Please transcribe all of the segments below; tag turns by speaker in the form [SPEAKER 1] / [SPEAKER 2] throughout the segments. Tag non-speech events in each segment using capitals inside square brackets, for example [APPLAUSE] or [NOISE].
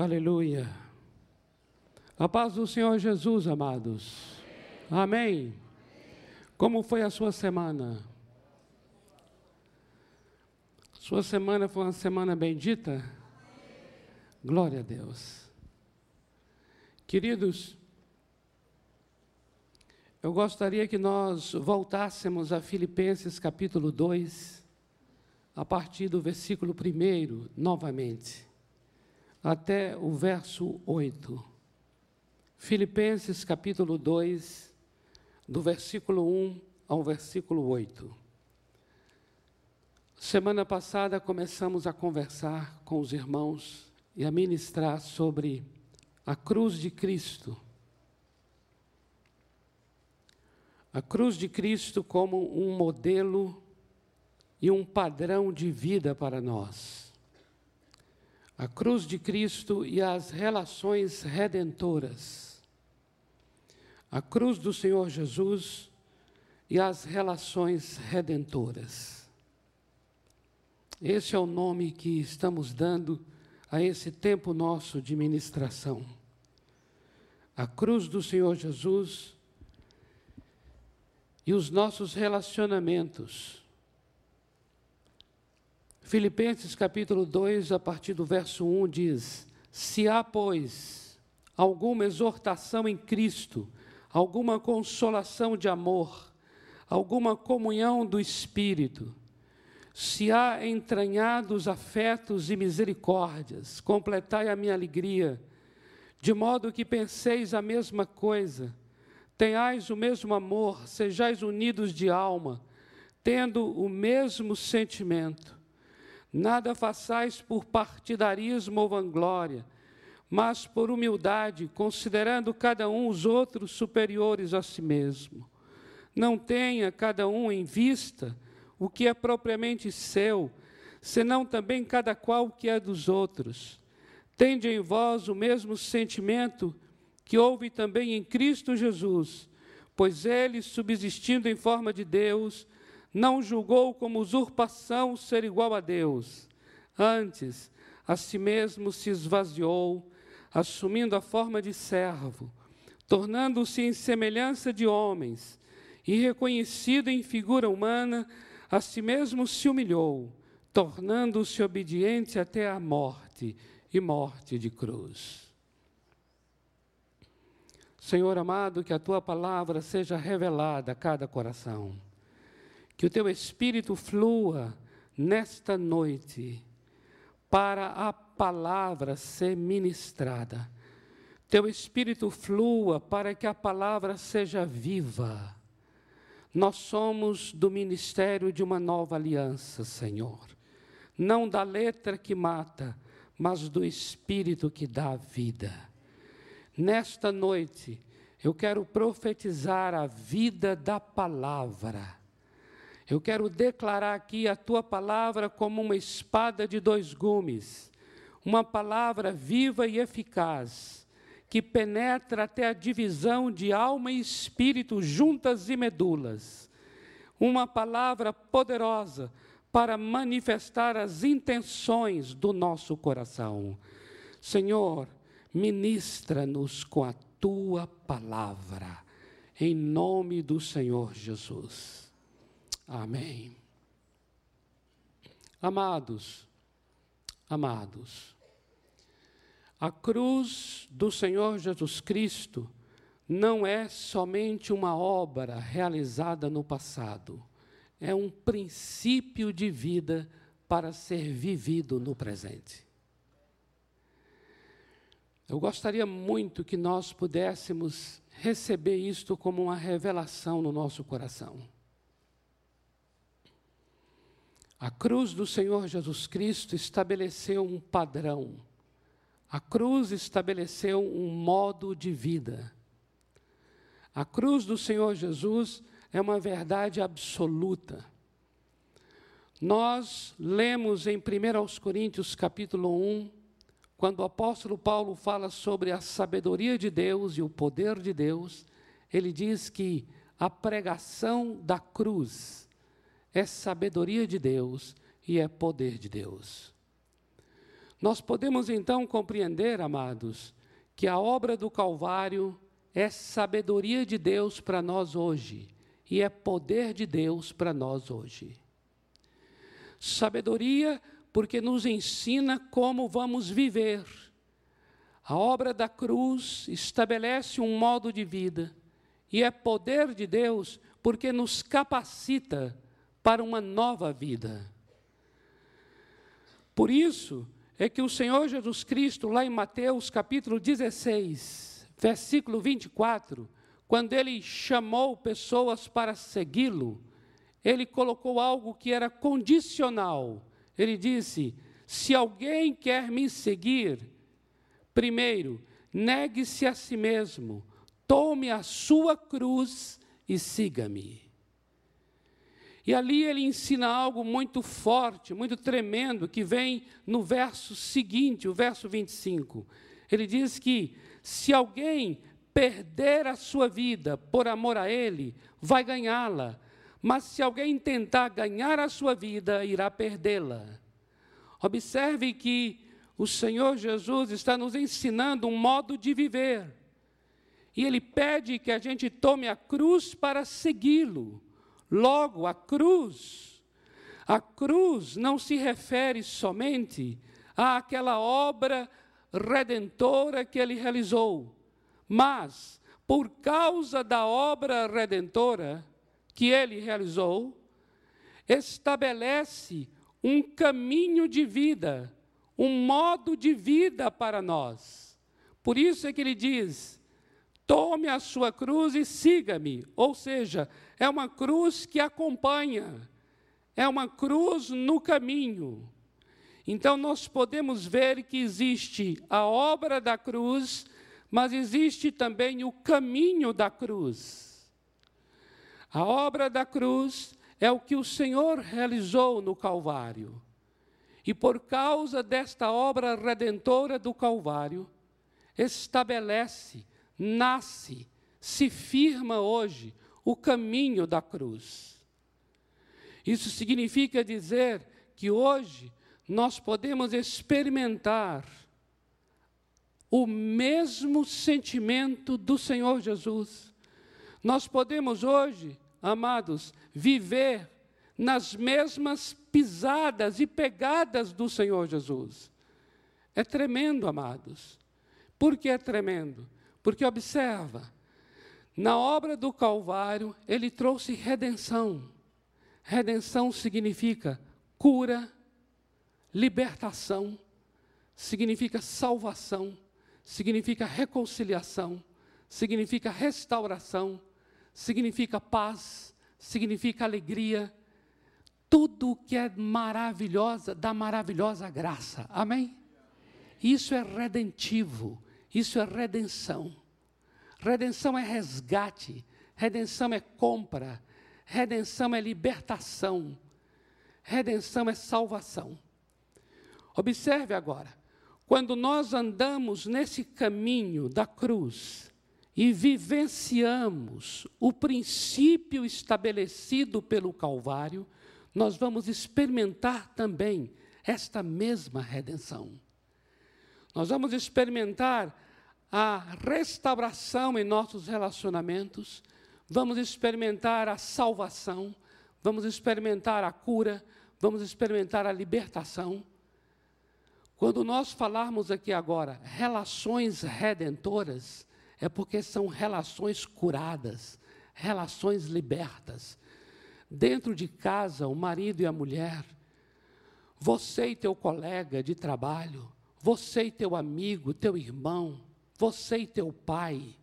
[SPEAKER 1] Aleluia. A paz do Senhor Jesus, amados. Amém. Como foi a sua semana? Sua semana foi uma semana bendita? Glória a Deus. Queridos, eu gostaria que nós voltássemos a Filipenses capítulo 2, a partir do versículo 1, novamente até o verso 8. Filipenses capítulo 2, do versículo 1 ao versículo 8. Semana passada começamos a conversar com os irmãos e a ministrar sobre a cruz de Cristo. A cruz de Cristo como um modelo e um padrão de vida para nós a cruz de Cristo e as relações redentoras. A cruz do Senhor Jesus e as relações redentoras. Esse é o nome que estamos dando a esse tempo nosso de ministração. A cruz do Senhor Jesus e os nossos relacionamentos Filipenses capítulo 2, a partir do verso 1 diz: Se há, pois, alguma exortação em Cristo, alguma consolação de amor, alguma comunhão do Espírito, se há entranhados afetos e misericórdias, completai a minha alegria, de modo que penseis a mesma coisa, tenhais o mesmo amor, sejais unidos de alma, tendo o mesmo sentimento Nada façais por partidarismo ou vanglória, mas por humildade, considerando cada um os outros superiores a si mesmo. Não tenha cada um em vista o que é propriamente seu, senão também cada qual o que é dos outros. Tende em vós o mesmo sentimento que houve também em Cristo Jesus, pois ele, subsistindo em forma de Deus, não julgou como usurpação ser igual a Deus. Antes, a si mesmo se esvaziou, assumindo a forma de servo, tornando-se em semelhança de homens, e reconhecido em figura humana, a si mesmo se humilhou, tornando-se obediente até a morte e morte de cruz. Senhor amado, que a tua palavra seja revelada a cada coração que o teu espírito flua nesta noite para a palavra ser ministrada. Teu espírito flua para que a palavra seja viva. Nós somos do ministério de uma nova aliança, Senhor. Não da letra que mata, mas do espírito que dá vida. Nesta noite, eu quero profetizar a vida da palavra eu quero declarar aqui a tua palavra como uma espada de dois gumes, uma palavra viva e eficaz, que penetra até a divisão de alma e espírito, juntas e medulas. Uma palavra poderosa para manifestar as intenções do nosso coração. Senhor, ministra-nos com a tua palavra, em nome do Senhor Jesus. Amém. Amados, amados, a cruz do Senhor Jesus Cristo não é somente uma obra realizada no passado, é um princípio de vida para ser vivido no presente. Eu gostaria muito que nós pudéssemos receber isto como uma revelação no nosso coração. A cruz do Senhor Jesus Cristo estabeleceu um padrão. A cruz estabeleceu um modo de vida. A cruz do Senhor Jesus é uma verdade absoluta. Nós lemos em 1 Coríntios capítulo 1, quando o apóstolo Paulo fala sobre a sabedoria de Deus e o poder de Deus, ele diz que a pregação da cruz é sabedoria de Deus e é poder de Deus. Nós podemos então compreender, amados, que a obra do Calvário é sabedoria de Deus para nós hoje e é poder de Deus para nós hoje. Sabedoria porque nos ensina como vamos viver. A obra da cruz estabelece um modo de vida e é poder de Deus porque nos capacita para uma nova vida. Por isso é que o Senhor Jesus Cristo, lá em Mateus capítulo 16, versículo 24, quando ele chamou pessoas para segui-lo, ele colocou algo que era condicional. Ele disse: Se alguém quer me seguir, primeiro, negue-se a si mesmo, tome a sua cruz e siga-me. E ali ele ensina algo muito forte, muito tremendo, que vem no verso seguinte, o verso 25. Ele diz que se alguém perder a sua vida por amor a ele, vai ganhá-la. Mas se alguém tentar ganhar a sua vida, irá perdê-la. Observe que o Senhor Jesus está nos ensinando um modo de viver. E Ele pede que a gente tome a cruz para segui-lo. Logo, a cruz, a cruz não se refere somente àquela obra redentora que Ele realizou, mas, por causa da obra redentora, que ele realizou, estabelece um caminho de vida, um modo de vida para nós. Por isso é que ele diz: tome a sua cruz e siga-me. Ou seja, é uma cruz que acompanha, é uma cruz no caminho. Então nós podemos ver que existe a obra da cruz, mas existe também o caminho da cruz. A obra da cruz é o que o Senhor realizou no Calvário. E por causa desta obra redentora do Calvário, estabelece, nasce, se firma hoje o caminho da cruz. Isso significa dizer que hoje nós podemos experimentar o mesmo sentimento do Senhor Jesus nós podemos hoje, amados, viver nas mesmas pisadas e pegadas do Senhor Jesus. É tremendo, amados. Por que é tremendo? Porque observa, na obra do Calvário, ele trouxe redenção. Redenção significa cura, libertação, significa salvação, significa reconciliação, significa restauração, significa paz, significa alegria, tudo que é maravilhosa, da maravilhosa graça. Amém? Isso é redentivo, isso é redenção. Redenção é resgate, redenção é compra, redenção é libertação, redenção é salvação. Observe agora, quando nós andamos nesse caminho da cruz, e vivenciamos o princípio estabelecido pelo Calvário, nós vamos experimentar também esta mesma redenção. Nós vamos experimentar a restauração em nossos relacionamentos, vamos experimentar a salvação, vamos experimentar a cura, vamos experimentar a libertação. Quando nós falarmos aqui agora relações redentoras, é porque são relações curadas, relações libertas. Dentro de casa, o marido e a mulher, você e teu colega de trabalho, você e teu amigo, teu irmão, você e teu pai.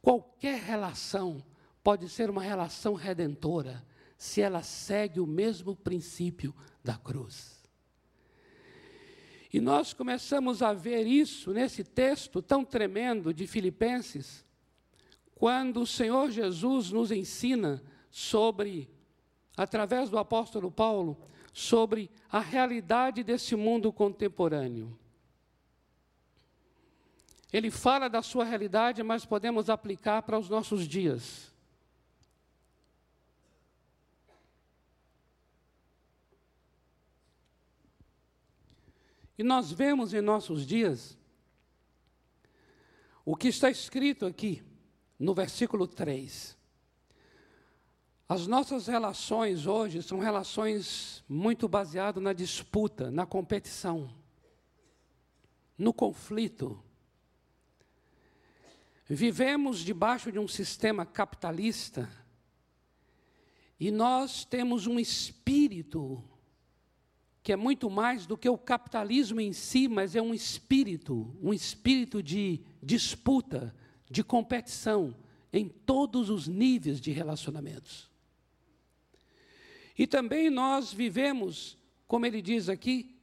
[SPEAKER 1] Qualquer relação pode ser uma relação redentora se ela segue o mesmo princípio da cruz. E nós começamos a ver isso nesse texto tão tremendo de Filipenses, quando o Senhor Jesus nos ensina sobre, através do apóstolo Paulo, sobre a realidade desse mundo contemporâneo. Ele fala da sua realidade, mas podemos aplicar para os nossos dias. E nós vemos em nossos dias o que está escrito aqui no versículo 3. As nossas relações hoje são relações muito baseadas na disputa, na competição, no conflito. Vivemos debaixo de um sistema capitalista e nós temos um espírito que é muito mais do que o capitalismo em si, mas é um espírito, um espírito de disputa, de competição em todos os níveis de relacionamentos. E também nós vivemos, como ele diz aqui,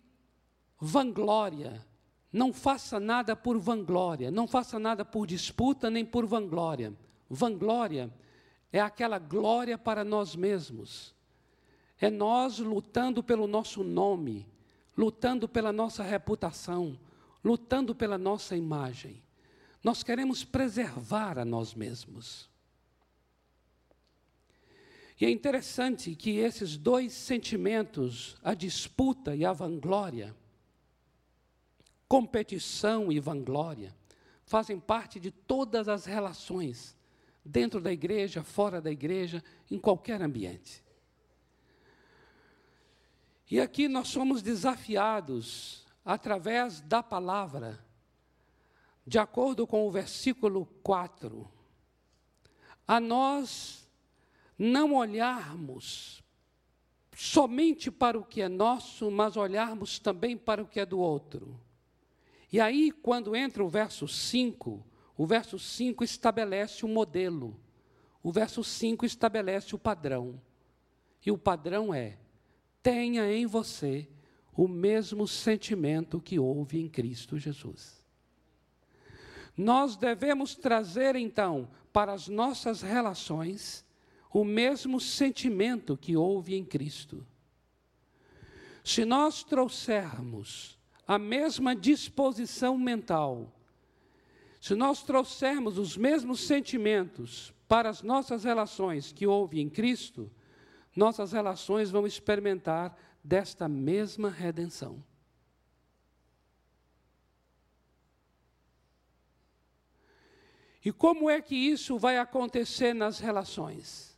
[SPEAKER 1] vanglória. Não faça nada por vanglória, não faça nada por disputa nem por vanglória. Vanglória é aquela glória para nós mesmos. É nós lutando pelo nosso nome, lutando pela nossa reputação, lutando pela nossa imagem. Nós queremos preservar a nós mesmos. E é interessante que esses dois sentimentos, a disputa e a vanglória, competição e vanglória, fazem parte de todas as relações, dentro da igreja, fora da igreja, em qualquer ambiente. E aqui nós somos desafiados, através da palavra, de acordo com o versículo 4, a nós não olharmos somente para o que é nosso, mas olharmos também para o que é do outro. E aí, quando entra o verso 5, o verso 5 estabelece o modelo, o verso 5 estabelece o padrão. E o padrão é: tenha em você o mesmo sentimento que houve em Cristo Jesus. Nós devemos trazer, então, para as nossas relações, o mesmo sentimento que houve em Cristo. Se nós trouxermos a mesma disposição mental, se nós trouxermos os mesmos sentimentos para as nossas relações que houve em Cristo, nossas relações vão experimentar desta mesma redenção. E como é que isso vai acontecer nas relações?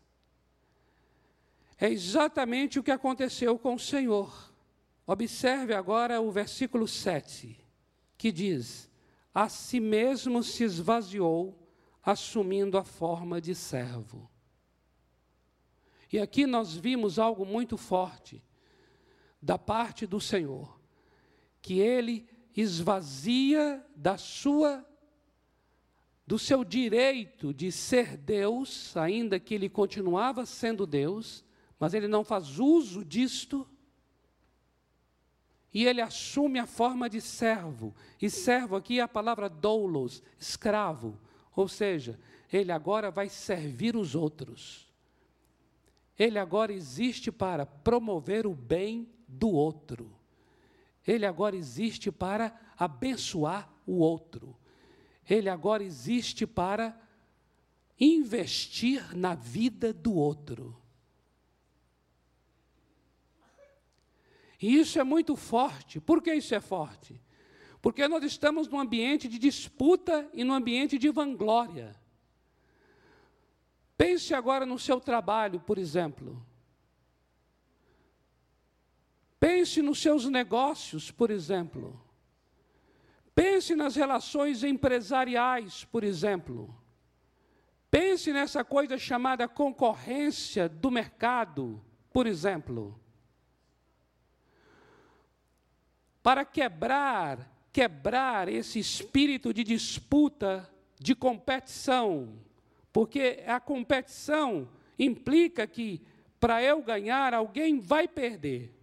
[SPEAKER 1] É exatamente o que aconteceu com o Senhor. Observe agora o versículo 7, que diz: A si mesmo se esvaziou, assumindo a forma de servo. E aqui nós vimos algo muito forte da parte do Senhor, que ele esvazia da sua do seu direito de ser Deus, ainda que ele continuava sendo Deus, mas ele não faz uso disto. E ele assume a forma de servo. E servo aqui é a palavra doulos, escravo. Ou seja, ele agora vai servir os outros. Ele agora existe para promover o bem do outro. Ele agora existe para abençoar o outro ele agora existe para investir na vida do outro. E isso é muito forte. Por que isso é forte? Porque nós estamos num ambiente de disputa e num ambiente de vanglória. Pense agora no seu trabalho, por exemplo. Pense nos seus negócios, por exemplo. Pense nas relações empresariais, por exemplo. Pense nessa coisa chamada concorrência do mercado, por exemplo. Para quebrar, quebrar esse espírito de disputa, de competição, porque a competição implica que para eu ganhar, alguém vai perder.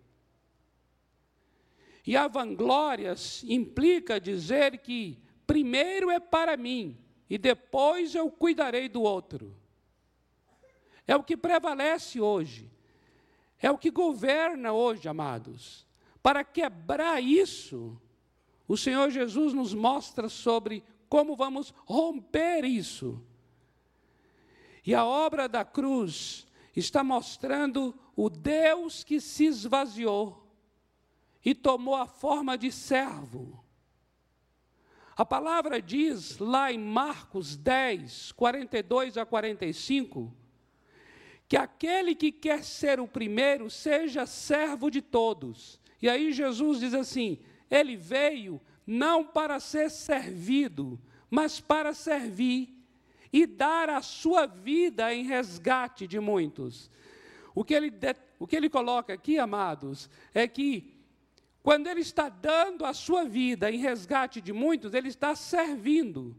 [SPEAKER 1] E a vanglória implica dizer que primeiro é para mim e depois eu cuidarei do outro. É o que prevalece hoje. É o que governa hoje, amados. Para quebrar isso, o Senhor Jesus nos mostra sobre como vamos romper isso. E a obra da cruz está mostrando o Deus que se esvaziou e tomou a forma de servo. A palavra diz lá em Marcos 10, 42 a 45, que aquele que quer ser o primeiro seja servo de todos. E aí Jesus diz assim: ele veio não para ser servido, mas para servir e dar a sua vida em resgate de muitos. O que ele, o que ele coloca aqui, amados, é que quando ele está dando a sua vida em resgate de muitos, ele está servindo.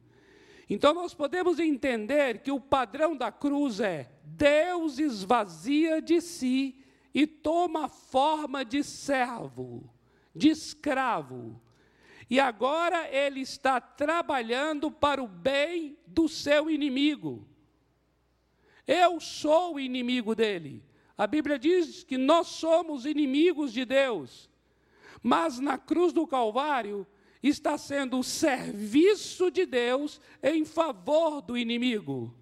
[SPEAKER 1] Então nós podemos entender que o padrão da cruz é: Deus esvazia de si e toma forma de servo, de escravo. E agora ele está trabalhando para o bem do seu inimigo. Eu sou o inimigo dele. A Bíblia diz que nós somos inimigos de Deus. Mas na cruz do Calvário está sendo o serviço de Deus em favor do inimigo.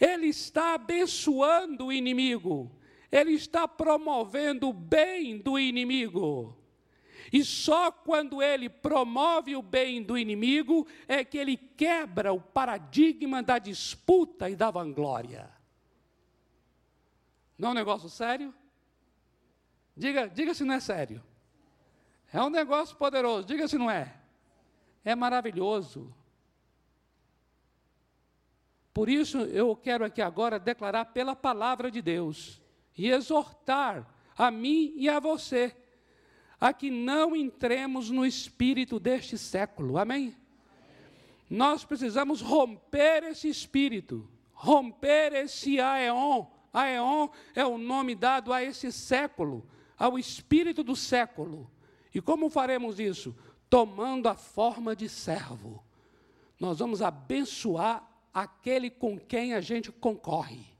[SPEAKER 1] Ele está abençoando o inimigo, ele está promovendo o bem do inimigo. E só quando ele promove o bem do inimigo é que ele quebra o paradigma da disputa e da vanglória. Não é um negócio sério? Diga, diga se não é sério. É um negócio poderoso, diga se não é. É maravilhoso. Por isso eu quero aqui agora declarar pela palavra de Deus e exortar a mim e a você a que não entremos no espírito deste século. Amém? Nós precisamos romper esse espírito, romper esse aeon. Aeon é o nome dado a esse século, ao espírito do século. E como faremos isso? Tomando a forma de servo. Nós vamos abençoar aquele com quem a gente concorre.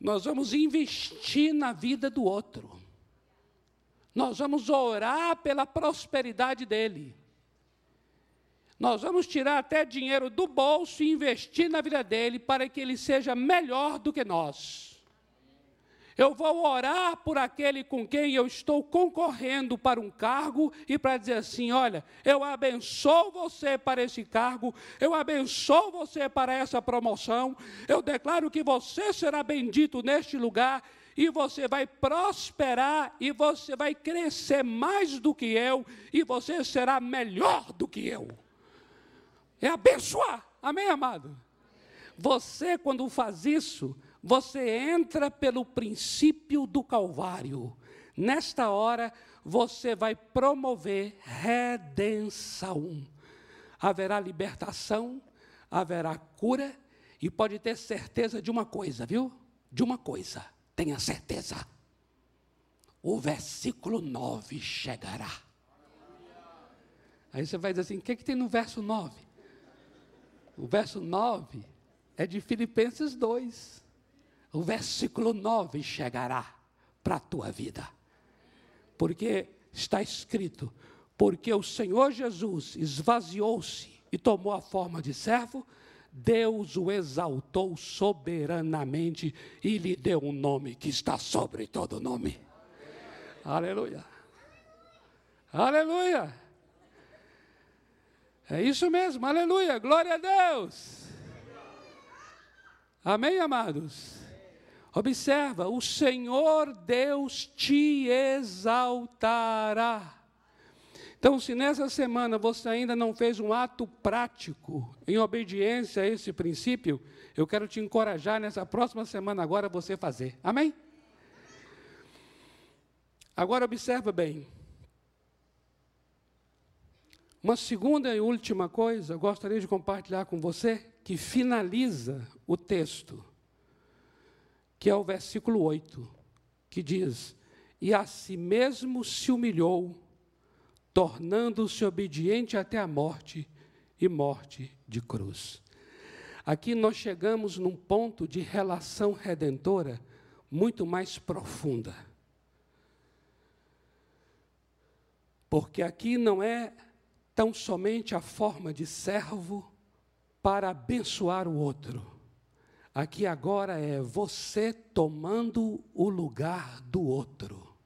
[SPEAKER 1] Nós vamos investir na vida do outro. Nós vamos orar pela prosperidade dele. Nós vamos tirar até dinheiro do bolso e investir na vida dele para que ele seja melhor do que nós. Eu vou orar por aquele com quem eu estou concorrendo para um cargo e para dizer assim: olha, eu abençoo você para esse cargo, eu abençoo você para essa promoção, eu declaro que você será bendito neste lugar e você vai prosperar e você vai crescer mais do que eu e você será melhor do que eu. É abençoar, amém, amado? Você, quando faz isso, você entra pelo princípio do Calvário. Nesta hora, você vai promover redenção. Haverá libertação, haverá cura, e pode ter certeza de uma coisa, viu? De uma coisa, tenha certeza. O versículo 9 chegará. Aí você vai dizer assim: o que, que tem no verso 9? O verso 9 é de Filipenses 2 o versículo 9 chegará para a tua vida. Porque está escrito: porque o Senhor Jesus esvaziou-se e tomou a forma de servo, Deus o exaltou soberanamente e lhe deu um nome que está sobre todo nome. Aleluia. Aleluia. É isso mesmo, aleluia, glória a Deus. Amém, amados? Observa, o Senhor Deus te exaltará. Então, se nessa semana você ainda não fez um ato prático em obediência a esse princípio, eu quero te encorajar nessa próxima semana agora você fazer. Amém? Agora observa bem. Uma segunda e última coisa, gostaria de compartilhar com você, que finaliza o texto que é o versículo 8, que diz: E a si mesmo se humilhou, tornando-se obediente até a morte e morte de cruz. Aqui nós chegamos num ponto de relação redentora muito mais profunda. Porque aqui não é tão somente a forma de servo para abençoar o outro Aqui agora é você tomando o lugar do outro.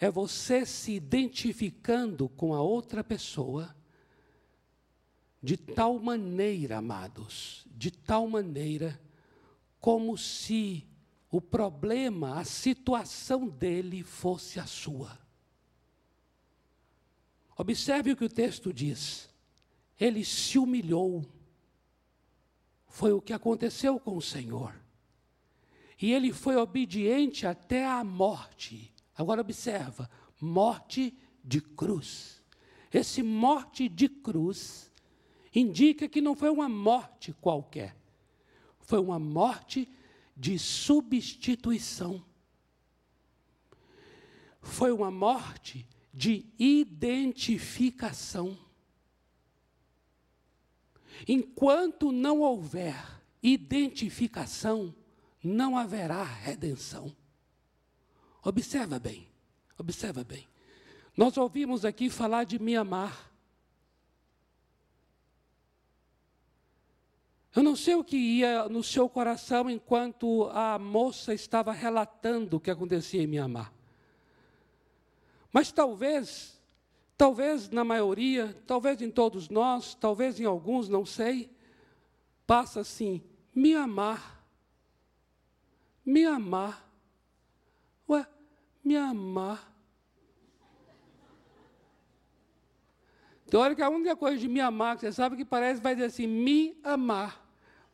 [SPEAKER 1] é você se identificando com a outra pessoa de tal maneira, amados, de tal maneira, como se o problema, a situação dele fosse a sua. Observe o que o texto diz. Ele se humilhou. Foi o que aconteceu com o Senhor. E ele foi obediente até a morte. Agora observa, morte de cruz. Esse morte de cruz indica que não foi uma morte qualquer. Foi uma morte de substituição. Foi uma morte de identificação. Enquanto não houver identificação, não haverá redenção. Observa bem, observa bem. Nós ouvimos aqui falar de Mianmar. Eu não sei o que ia no seu coração enquanto a moça estava relatando o que acontecia em Mianmar. Mas talvez, talvez na maioria, talvez em todos nós, talvez em alguns, não sei, passa assim: me amar. Me amar. Ué, me amar. Tem que a única coisa de me amar, que você sabe que parece, vai dizer assim, me amar.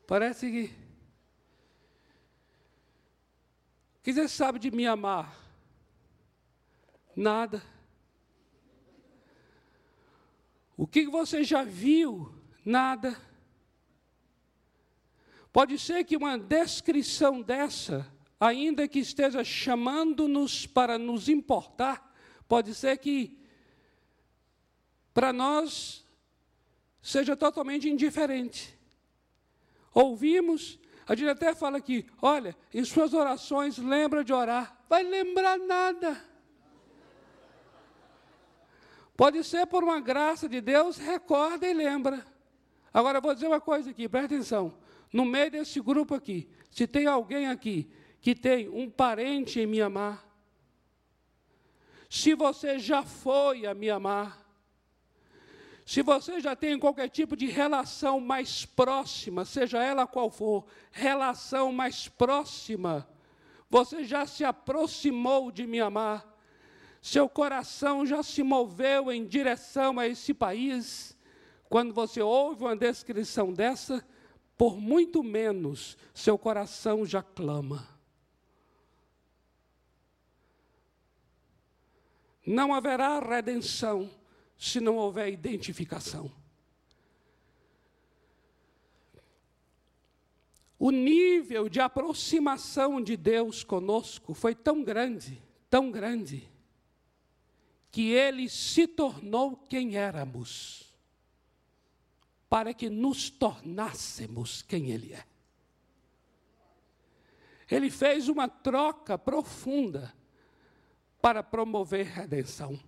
[SPEAKER 1] Parece que. O que você sabe de me amar? Nada. O que você já viu? Nada. Pode ser que uma descrição dessa, ainda que esteja chamando-nos para nos importar, pode ser que para nós seja totalmente indiferente. Ouvimos, a gente até fala aqui, olha, em suas orações lembra de orar. Vai lembrar nada. Pode ser por uma graça de Deus, recorda e lembra. Agora, vou dizer uma coisa aqui, presta atenção. No meio desse grupo aqui, se tem alguém aqui que tem um parente em Mianmar, se você já foi a Mianmar, se você já tem qualquer tipo de relação mais próxima, seja ela qual for, relação mais próxima, você já se aproximou de me amar, seu coração já se moveu em direção a esse país, quando você ouve uma descrição dessa, por muito menos seu coração já clama. Não haverá redenção se não houver identificação. O nível de aproximação de Deus conosco foi tão grande, tão grande, que ele se tornou quem éramos, para que nos tornássemos quem ele é. Ele fez uma troca profunda para promover redenção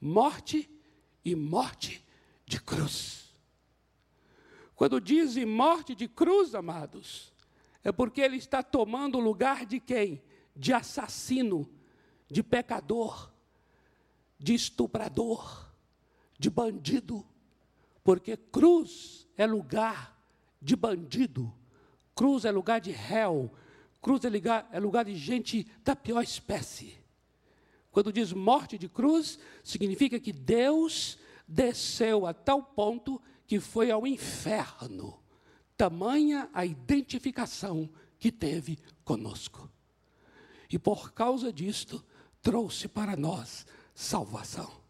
[SPEAKER 1] morte e morte de cruz. Quando dizem morte de cruz, amados, é porque ele está tomando o lugar de quem? De assassino, de pecador, de estuprador, de bandido. Porque cruz é lugar de bandido, cruz é lugar de réu, cruz é lugar, é lugar de gente da pior espécie. Quando diz morte de cruz, significa que Deus desceu a tal ponto que foi ao inferno. Tamanha a identificação que teve conosco. E por causa disto, trouxe para nós salvação.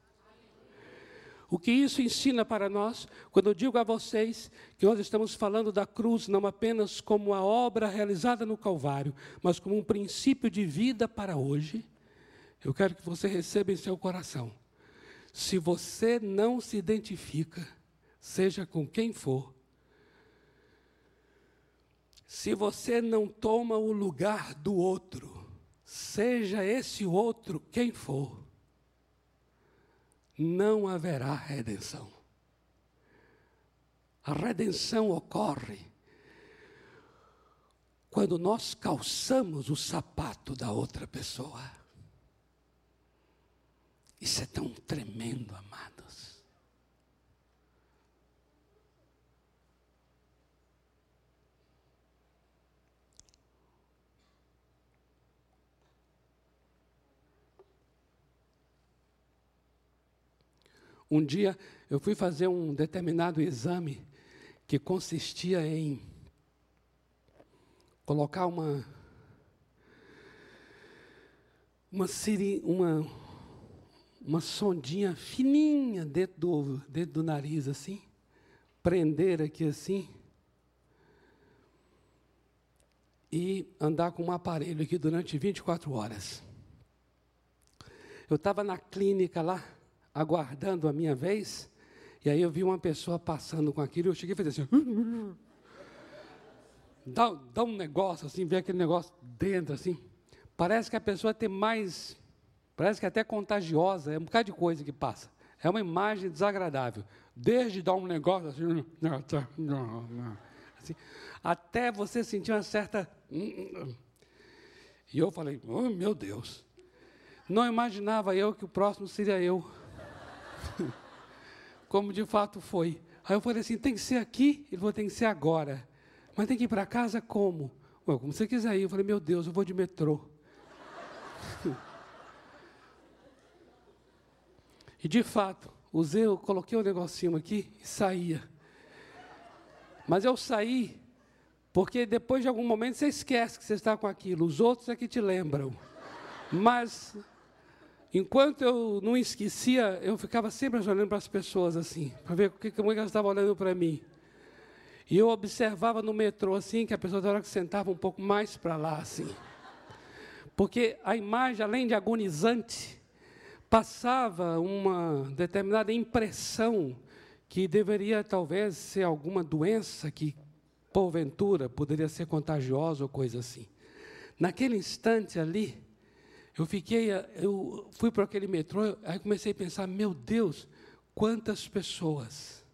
[SPEAKER 1] O que isso ensina para nós? Quando eu digo a vocês que nós estamos falando da cruz não apenas como a obra realizada no Calvário, mas como um princípio de vida para hoje, eu quero que você receba em seu coração. Se você não se identifica, seja com quem for, se você não toma o lugar do outro, seja esse outro quem for, não haverá redenção. A redenção ocorre quando nós calçamos o sapato da outra pessoa. Isso é tão tremendo, amados. Um dia eu fui fazer um determinado exame que consistia em colocar uma uma, siri, uma, uma sondinha fininha dentro do, dentro do nariz, assim, prender aqui assim, e andar com um aparelho aqui durante 24 horas. Eu estava na clínica lá, aguardando a minha vez, e aí eu vi uma pessoa passando com aquilo, eu cheguei e falei assim, dá, dá um negócio assim, ver aquele negócio dentro assim. Parece que a pessoa tem mais, parece que é até contagiosa, é um bocado de coisa que passa. É uma imagem desagradável. Desde dar um negócio assim, assim até você sentir uma certa. E eu falei, oh, meu Deus. Não imaginava eu que o próximo seria eu. Como de fato foi. Aí eu falei assim: tem que ser aqui? Ele falou: tem que ser agora. Mas tem que ir para casa como? Como você quiser ir. Eu falei: meu Deus, eu vou de metrô. [LAUGHS] E de fato, usei, eu coloquei o um negocinho aqui e saía. Mas eu saí porque depois de algum momento você esquece que você está com aquilo, os outros é que te lembram. Mas enquanto eu não esquecia, eu ficava sempre olhando para as pessoas assim, para ver como é elas estavam olhando para mim. E eu observava no metrô assim, que a pessoa da hora que sentava um pouco mais para lá assim. Porque a imagem, além de agonizante, passava uma determinada impressão que deveria talvez ser alguma doença que, porventura, poderia ser contagiosa ou coisa assim. Naquele instante ali, eu fiquei, eu fui para aquele metrô, aí comecei a pensar, meu Deus, quantas pessoas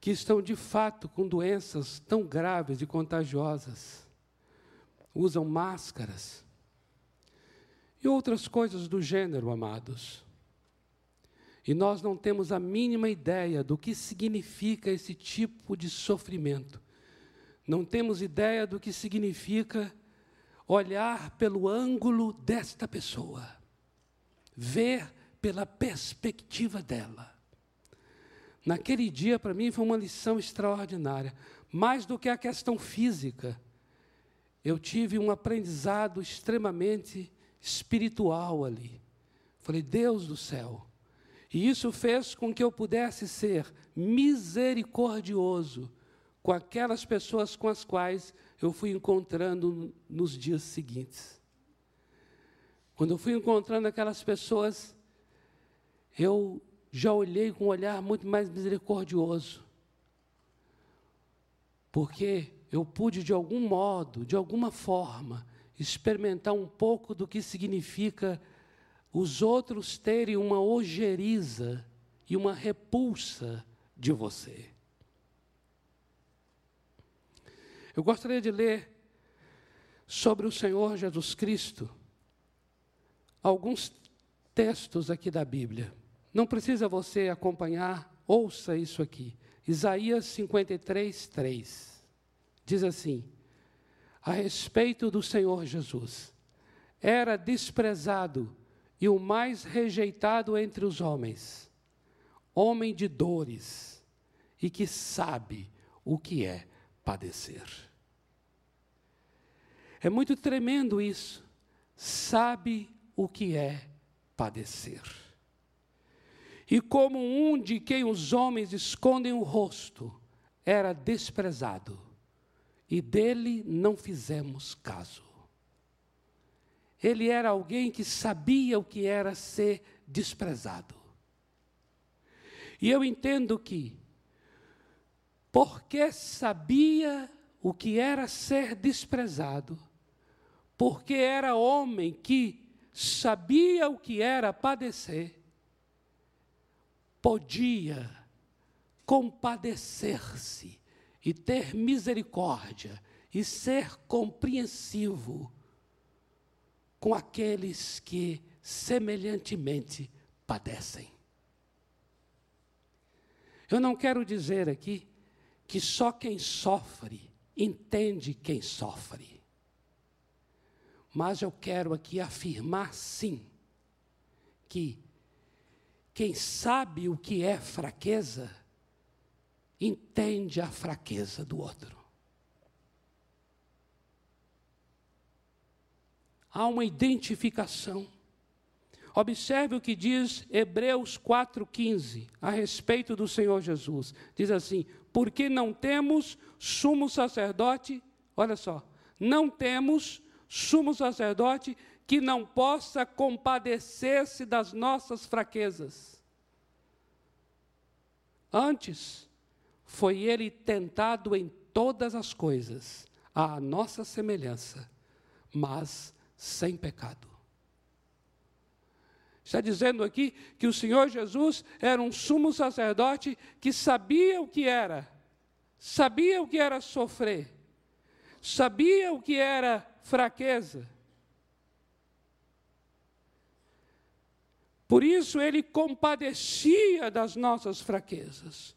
[SPEAKER 1] que estão de fato com doenças tão graves e contagiosas usam máscaras, e outras coisas do gênero, amados. E nós não temos a mínima ideia do que significa esse tipo de sofrimento. Não temos ideia do que significa olhar pelo ângulo desta pessoa, ver pela perspectiva dela. Naquele dia, para mim, foi uma lição extraordinária. Mais do que a questão física, eu tive um aprendizado extremamente espiritual ali. Falei, Deus do céu. E isso fez com que eu pudesse ser misericordioso com aquelas pessoas com as quais eu fui encontrando nos dias seguintes. Quando eu fui encontrando aquelas pessoas, eu já olhei com um olhar muito mais misericordioso. Porque eu pude, de algum modo, de alguma forma, experimentar um pouco do que significa os outros terem uma ojeriza e uma repulsa de você. Eu gostaria de ler sobre o Senhor Jesus Cristo alguns textos aqui da Bíblia. Não precisa você acompanhar, ouça isso aqui. Isaías 53, 3. Diz assim: a respeito do Senhor Jesus. Era desprezado e o mais rejeitado entre os homens, homem de dores e que sabe o que é padecer. É muito tremendo isso. Sabe o que é padecer. E como um de quem os homens escondem o rosto, era desprezado e dele não fizemos caso. Ele era alguém que sabia o que era ser desprezado. E eu entendo que, porque sabia o que era ser desprezado, porque era homem que sabia o que era padecer, podia compadecer-se e ter misericórdia e ser compreensivo com aqueles que semelhantemente padecem. Eu não quero dizer aqui que só quem sofre entende quem sofre. Mas eu quero aqui afirmar sim que quem sabe o que é fraqueza entende a fraqueza do outro. Há uma identificação. Observe o que diz Hebreus 4,15 a respeito do Senhor Jesus. Diz assim: Porque não temos sumo sacerdote, olha só, não temos sumo sacerdote que não possa compadecer-se das nossas fraquezas. Antes, foi ele tentado em todas as coisas, à nossa semelhança, mas sem pecado. Está dizendo aqui que o Senhor Jesus era um sumo sacerdote que sabia o que era, sabia o que era sofrer, sabia o que era fraqueza. Por isso ele compadecia das nossas fraquezas.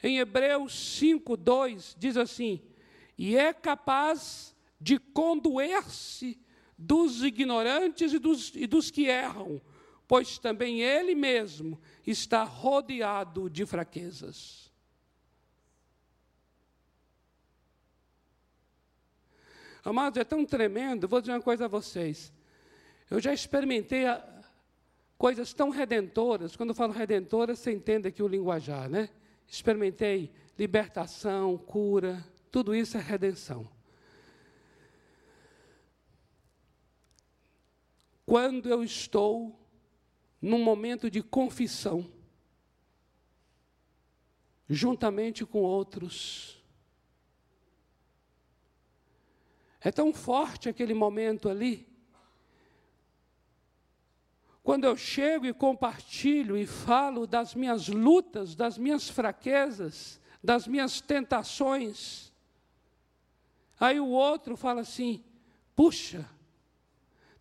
[SPEAKER 1] Em Hebreus 5:2 diz assim: "E é capaz de condoer-se dos ignorantes e dos, e dos que erram, pois também ele mesmo está rodeado de fraquezas. Amados, é tão tremendo, vou dizer uma coisa a vocês. Eu já experimentei a, coisas tão redentoras, quando eu falo redentoras, você entende aqui o linguajar, né? Experimentei libertação, cura, tudo isso é redenção. Quando eu estou num momento de confissão, juntamente com outros. É tão forte aquele momento ali. Quando eu chego e compartilho e falo das minhas lutas, das minhas fraquezas, das minhas tentações, aí o outro fala assim: puxa,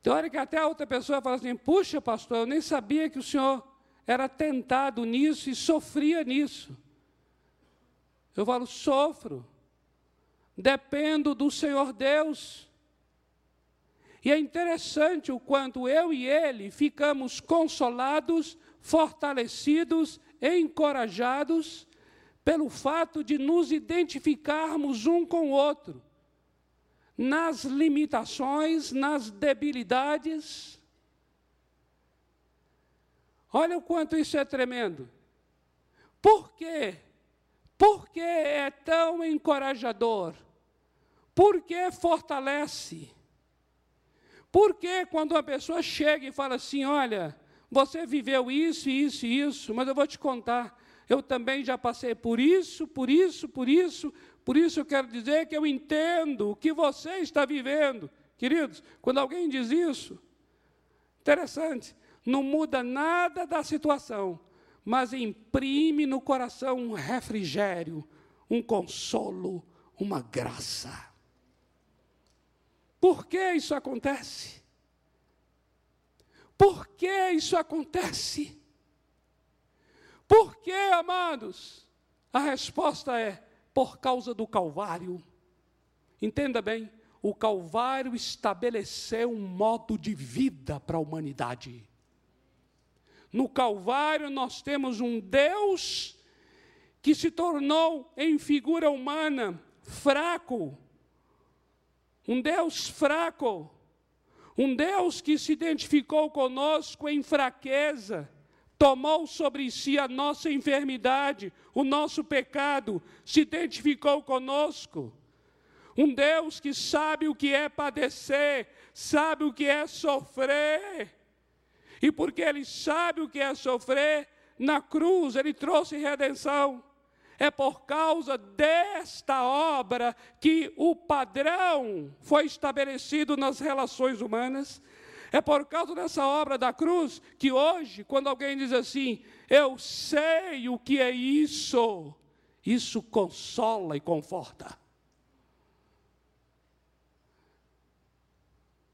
[SPEAKER 1] tem hora que até a outra pessoa fala assim: puxa, pastor, eu nem sabia que o senhor era tentado nisso e sofria nisso. Eu falo: sofro, dependo do Senhor Deus. E é interessante o quanto eu e ele ficamos consolados, fortalecidos, encorajados pelo fato de nos identificarmos um com o outro nas limitações, nas debilidades. Olha o quanto isso é tremendo. Por quê? Por que é tão encorajador? Por que fortalece? Por que quando uma pessoa chega e fala assim: olha, você viveu isso, isso e isso, mas eu vou te contar, eu também já passei por isso, por isso, por isso, por isso eu quero dizer que eu entendo o que você está vivendo. Queridos, quando alguém diz isso, interessante, não muda nada da situação, mas imprime no coração um refrigério, um consolo, uma graça. Por que isso acontece? Por que isso acontece? Por que, amados? A resposta é: por causa do Calvário. Entenda bem, o Calvário estabeleceu um modo de vida para a humanidade. No Calvário nós temos um Deus que se tornou em figura humana fraco, um Deus fraco, um Deus que se identificou conosco em fraqueza tomou sobre si a nossa enfermidade, o nosso pecado, se identificou conosco. Um Deus que sabe o que é padecer, sabe o que é sofrer. E porque Ele sabe o que é sofrer, na cruz Ele trouxe redenção. É por causa desta obra que o padrão foi estabelecido nas relações humanas é por causa dessa obra da cruz que hoje, quando alguém diz assim, eu sei o que é isso, isso consola e conforta.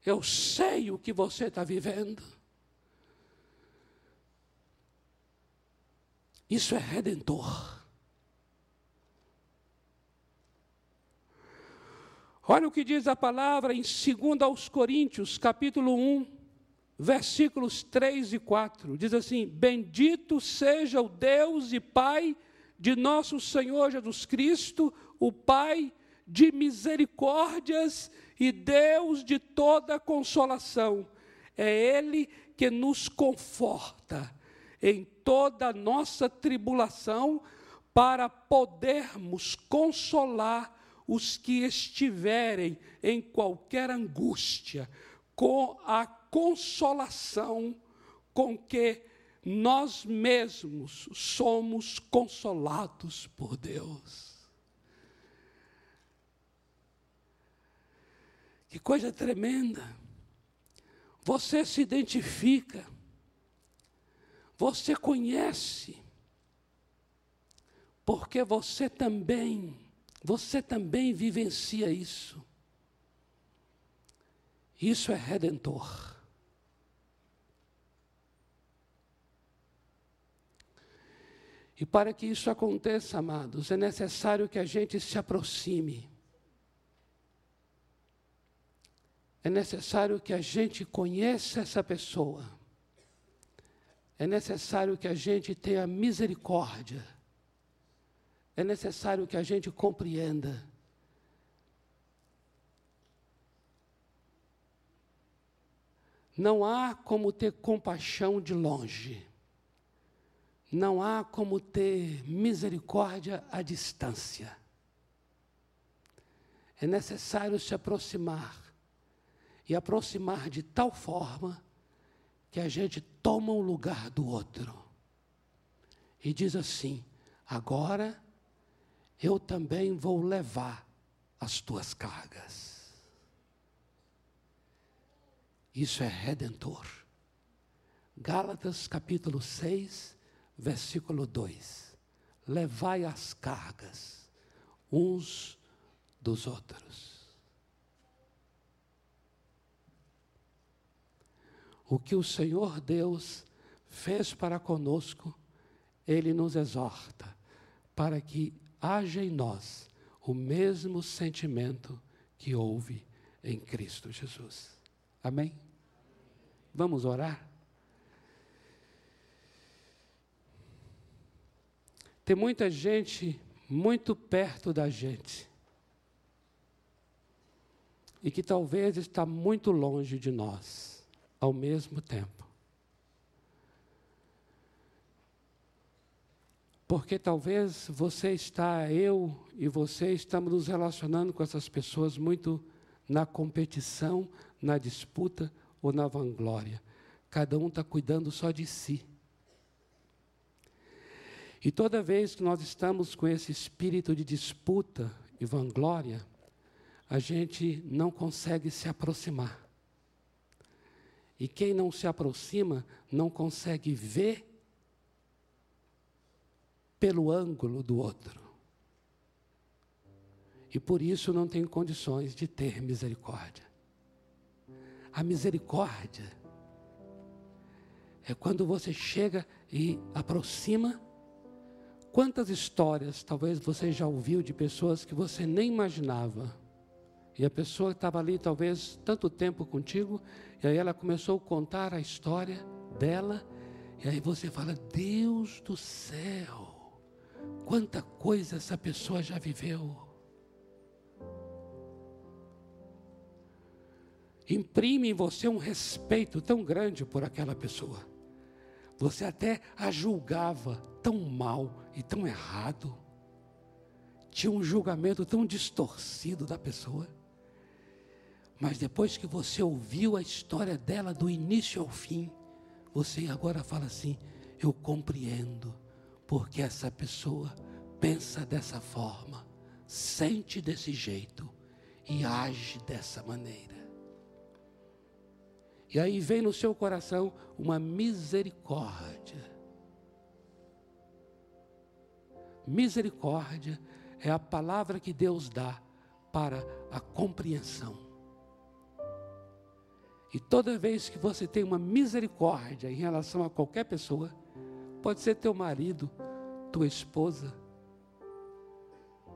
[SPEAKER 1] Eu sei o que você está vivendo. Isso é redentor. Olha o que diz a palavra em 2 aos Coríntios, capítulo 1, versículos 3 e 4. Diz assim: Bendito seja o Deus e Pai de nosso Senhor Jesus Cristo, o Pai de misericórdias e Deus de toda consolação. É Ele que nos conforta em toda nossa tribulação, para podermos consolar os que estiverem em qualquer angústia, com a consolação com que nós mesmos somos consolados por Deus. Que coisa tremenda. Você se identifica, você conhece, porque você também, você também vivencia isso. Isso é redentor. E para que isso aconteça, amados, é necessário que a gente se aproxime. É necessário que a gente conheça essa pessoa. É necessário que a gente tenha misericórdia. É necessário que a gente compreenda. Não há como ter compaixão de longe. Não há como ter misericórdia à distância. É necessário se aproximar e aproximar de tal forma que a gente toma o lugar do outro e diz assim: agora eu também vou levar as tuas cargas. Isso é redentor. Gálatas capítulo 6, versículo 2: Levai as cargas uns dos outros. O que o Senhor Deus fez para conosco, Ele nos exorta para que haja em nós o mesmo sentimento que houve em Cristo Jesus. Amém? Vamos orar? Tem muita gente muito perto da gente e que talvez está muito longe de nós ao mesmo tempo. Porque talvez você está, eu e você estamos nos relacionando com essas pessoas muito na competição, na disputa ou na vanglória. Cada um está cuidando só de si. E toda vez que nós estamos com esse espírito de disputa e vanglória, a gente não consegue se aproximar. E quem não se aproxima não consegue ver pelo ângulo do outro. E por isso não tem condições de ter misericórdia. A misericórdia é quando você chega e aproxima Quantas histórias talvez você já ouviu de pessoas que você nem imaginava? E a pessoa estava ali talvez tanto tempo contigo, e aí ela começou a contar a história dela, e aí você fala: Deus do céu, quanta coisa essa pessoa já viveu. Imprime em você um respeito tão grande por aquela pessoa. Você até a julgava tão mal e tão errado. Tinha um julgamento tão distorcido da pessoa. Mas depois que você ouviu a história dela do início ao fim, você agora fala assim: eu compreendo porque essa pessoa pensa dessa forma, sente desse jeito e age dessa maneira. E aí vem no seu coração uma misericórdia. Misericórdia é a palavra que Deus dá para a compreensão. E toda vez que você tem uma misericórdia em relação a qualquer pessoa, pode ser teu marido, tua esposa,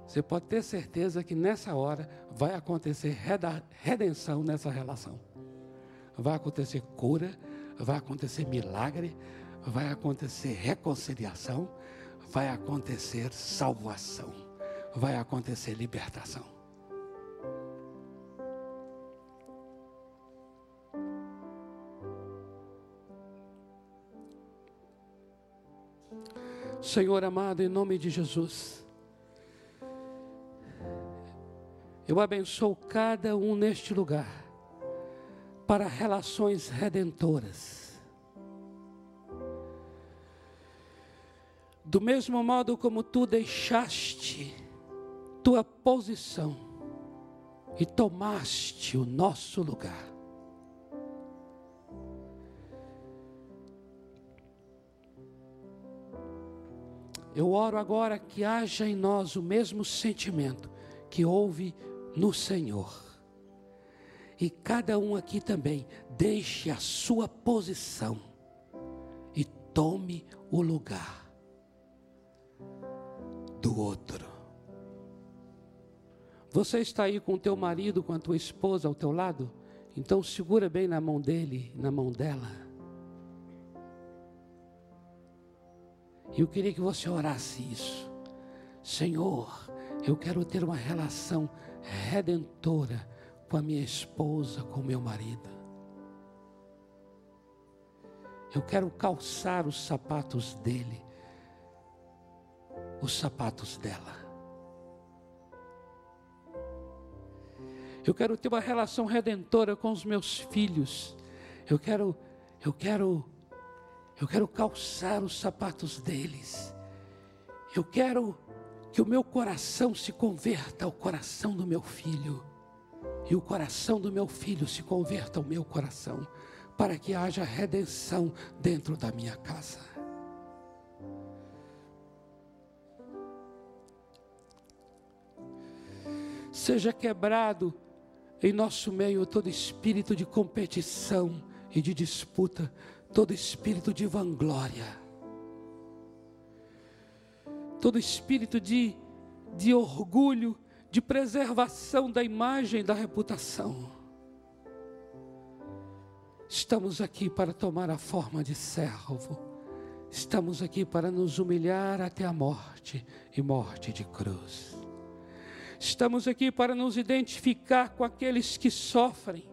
[SPEAKER 1] você pode ter certeza que nessa hora vai acontecer redenção nessa relação. Vai acontecer cura, vai acontecer milagre, vai acontecer reconciliação, vai acontecer salvação, vai acontecer libertação. Senhor amado, em nome de Jesus, eu abençoo cada um neste lugar para relações redentoras. Do mesmo modo como tu deixaste tua posição e tomaste o nosso lugar. Eu oro agora que haja em nós o mesmo sentimento que houve no Senhor. E cada um aqui também deixe a sua posição e tome o lugar do outro. Você está aí com o teu marido, com a tua esposa ao teu lado? Então segura bem na mão dele, na mão dela. E eu queria que você orasse isso. Senhor, eu quero ter uma relação redentora com a minha esposa, com o meu marido. Eu quero calçar os sapatos dele, os sapatos dela. Eu quero ter uma relação redentora com os meus filhos. Eu quero, eu quero eu quero calçar os sapatos deles. Eu quero que o meu coração se converta ao coração do meu filho. E o coração do meu filho se converta ao meu coração. Para que haja redenção dentro da minha casa. Seja quebrado em nosso meio todo espírito de competição e de disputa todo espírito de vanglória, todo espírito de, de orgulho, de preservação da imagem da reputação. Estamos aqui para tomar a forma de servo, estamos aqui para nos humilhar até a morte e morte de cruz. Estamos aqui para nos identificar com aqueles que sofrem,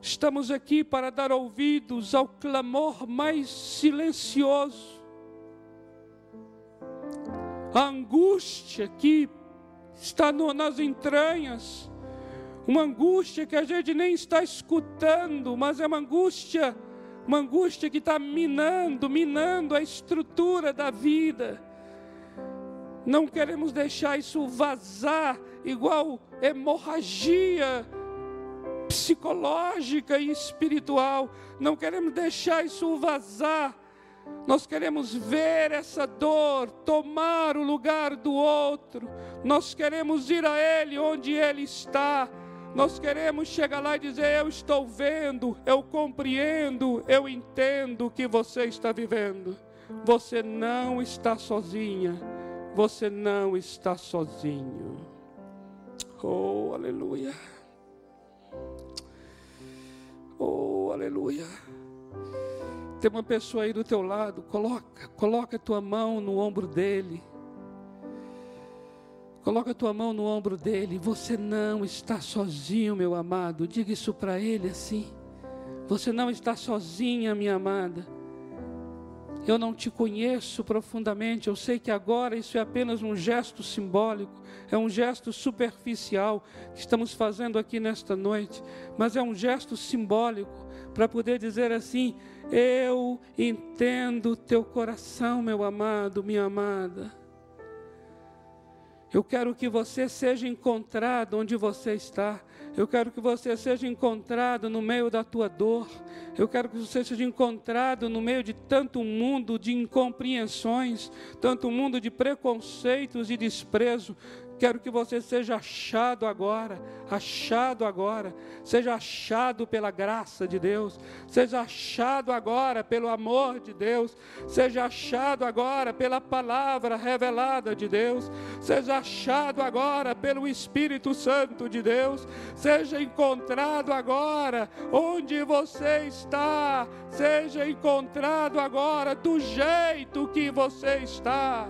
[SPEAKER 1] Estamos aqui para dar ouvidos ao clamor mais silencioso, a angústia que está no, nas entranhas, uma angústia que a gente nem está escutando, mas é uma angústia, uma angústia que está minando, minando a estrutura da vida. Não queremos deixar isso vazar igual hemorragia psicológica e espiritual. Não queremos deixar isso vazar. Nós queremos ver essa dor tomar o lugar do outro. Nós queremos ir a Ele onde Ele está. Nós queremos chegar lá e dizer: Eu estou vendo, eu compreendo, eu entendo o que você está vivendo. Você não está sozinha. Você não está sozinho. Oh, aleluia. Aleluia. Tem uma pessoa aí do teu lado, coloca, coloca a tua mão no ombro dele. Coloca a tua mão no ombro dele. Você não está sozinho, meu amado. Diga isso para ele assim. Você não está sozinha, minha amada. Eu não te conheço profundamente, eu sei que agora isso é apenas um gesto simbólico, é um gesto superficial que estamos fazendo aqui nesta noite, mas é um gesto simbólico para poder dizer assim: Eu entendo teu coração, meu amado, minha amada. Eu quero que você seja encontrado onde você está. Eu quero que você seja encontrado no meio da tua dor. Eu quero que você seja encontrado no meio de tanto mundo de incompreensões, tanto mundo de preconceitos e desprezo. Quero que você seja achado agora, achado agora, seja achado pela graça de Deus, seja achado agora pelo amor de Deus, seja achado agora pela palavra revelada de Deus, seja achado agora pelo Espírito Santo de Deus, seja encontrado agora onde você está, seja encontrado agora do jeito que você está.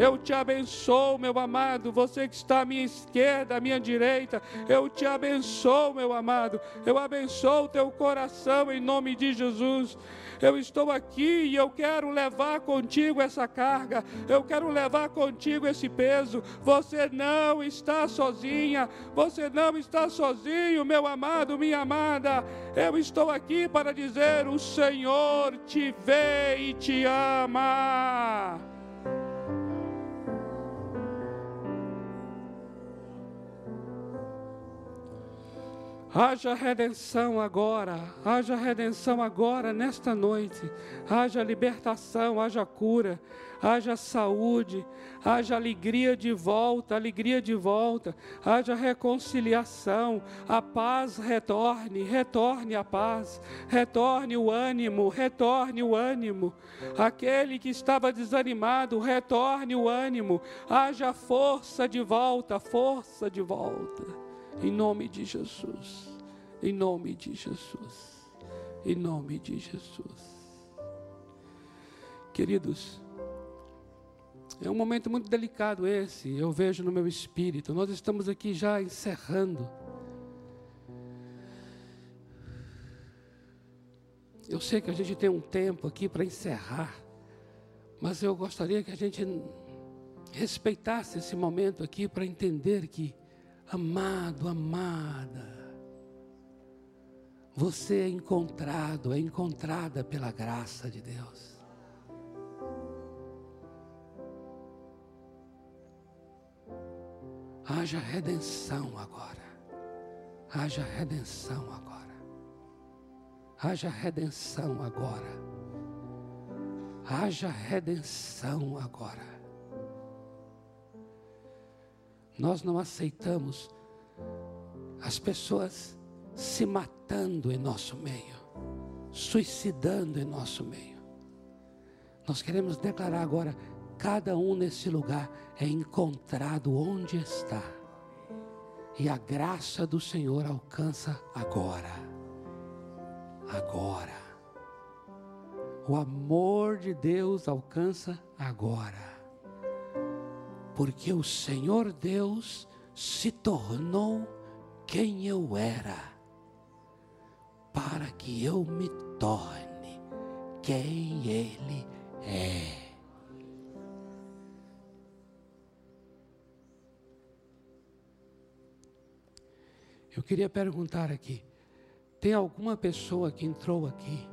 [SPEAKER 1] Eu te abençoo, meu amado. Você que está à minha esquerda, à minha direita. Eu te abençoo, meu amado. Eu abençoo o teu coração em nome de Jesus. Eu estou aqui e eu quero levar contigo essa carga. Eu quero levar contigo esse peso. Você não está sozinha. Você não está sozinho, meu amado, minha amada. Eu estou aqui para dizer: o Senhor te vê e te ama. Haja redenção agora, haja redenção agora, nesta noite, haja libertação, haja cura, haja saúde, haja alegria de volta, alegria de volta, haja reconciliação, a paz retorne, retorne a paz, retorne o ânimo, retorne o ânimo, aquele que estava desanimado, retorne o ânimo, haja força de volta, força de volta. Em nome de Jesus. Em nome de Jesus. Em nome de Jesus. Queridos, é um momento muito delicado esse, eu vejo no meu espírito. Nós estamos aqui já encerrando. Eu sei que a gente tem um tempo aqui para encerrar, mas eu gostaria que a gente respeitasse esse momento aqui para entender que Amado, amada, você é encontrado, é encontrada pela graça de Deus. Haja redenção agora. Haja redenção agora. Haja redenção agora. Haja redenção agora. Nós não aceitamos as pessoas se matando em nosso meio, suicidando em nosso meio. Nós queremos declarar agora: cada um nesse lugar é encontrado onde está, e a graça do Senhor alcança agora. Agora. O amor de Deus alcança agora porque o Senhor Deus se tornou quem eu era, para que eu me torne quem Ele é. Eu queria perguntar aqui: tem alguma pessoa que entrou aqui?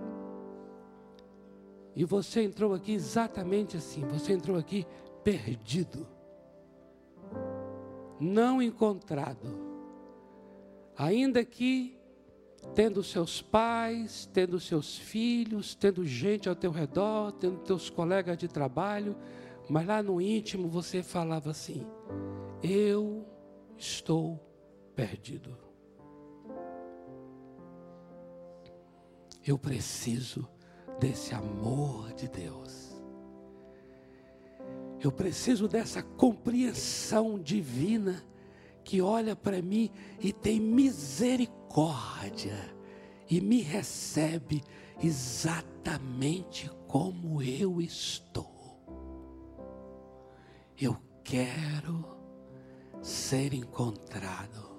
[SPEAKER 1] E você entrou aqui exatamente assim, você entrou aqui perdido não encontrado, ainda que tendo seus pais, tendo seus filhos, tendo gente ao teu redor, tendo teus colegas de trabalho, mas lá no íntimo você falava assim: Eu estou perdido. Eu preciso desse amor de Deus. Eu preciso dessa compreensão divina que olha para mim e tem misericórdia e me recebe exatamente como eu estou. Eu quero ser encontrado.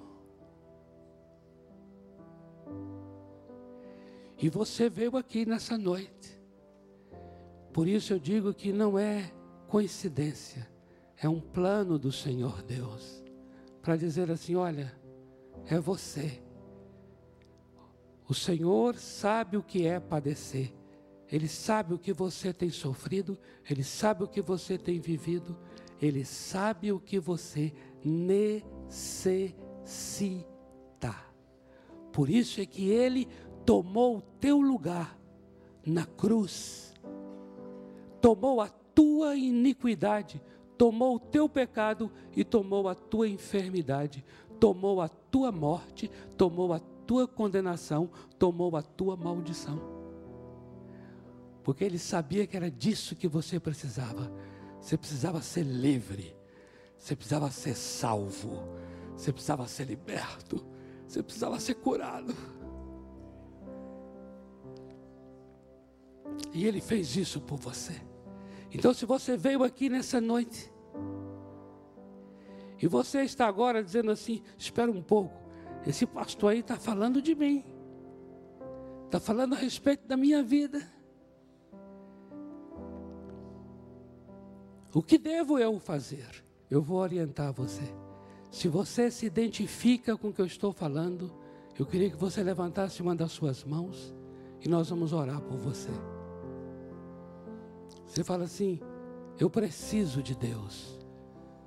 [SPEAKER 1] E você veio aqui nessa noite. Por isso eu digo que não é coincidência, é um plano do Senhor Deus para dizer assim: olha, é você. O Senhor sabe o que é padecer, Ele sabe o que você tem sofrido, Ele sabe o que você tem vivido, Ele sabe o que você necessita. Por isso é que Ele tomou o teu lugar na cruz, tomou a tua iniquidade, tomou o teu pecado e tomou a tua enfermidade, tomou a tua morte, tomou a tua condenação, tomou a tua maldição. Porque ele sabia que era disso que você precisava. Você precisava ser livre, você precisava ser salvo, você precisava ser liberto, você precisava ser curado. E Ele fez isso por você. Então, se você veio aqui nessa noite, e você está agora dizendo assim: espera um pouco, esse pastor aí está falando de mim, está falando a respeito da minha vida. O que devo eu fazer? Eu vou orientar você. Se você se identifica com o que eu estou falando, eu queria que você levantasse uma das suas mãos e nós vamos orar por você. Você fala assim: eu preciso de Deus,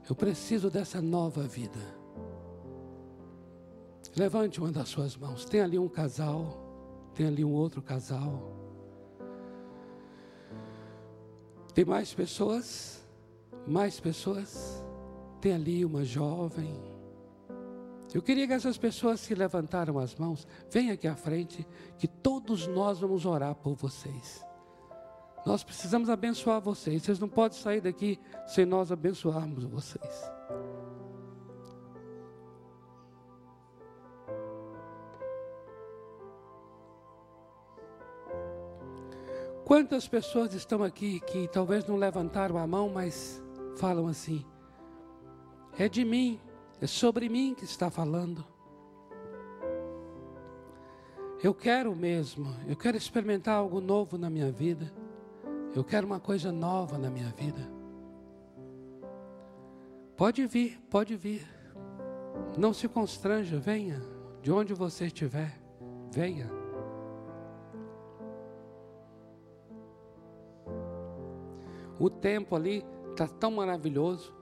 [SPEAKER 1] eu preciso dessa nova vida. Levante uma das suas mãos. Tem ali um casal, tem ali um outro casal. Tem mais pessoas? Mais pessoas? Tem ali uma jovem. Eu queria que essas pessoas que levantaram as mãos, venham aqui à frente, que todos nós vamos orar por vocês. Nós precisamos abençoar vocês. Vocês não podem sair daqui sem nós abençoarmos vocês. Quantas pessoas estão aqui que talvez não levantaram a mão, mas falam assim: é de mim, é sobre mim que está falando. Eu quero mesmo, eu quero experimentar algo novo na minha vida. Eu quero uma coisa nova na minha vida. Pode vir, pode vir. Não se constranja, venha. De onde você estiver, venha. O tempo ali está tão maravilhoso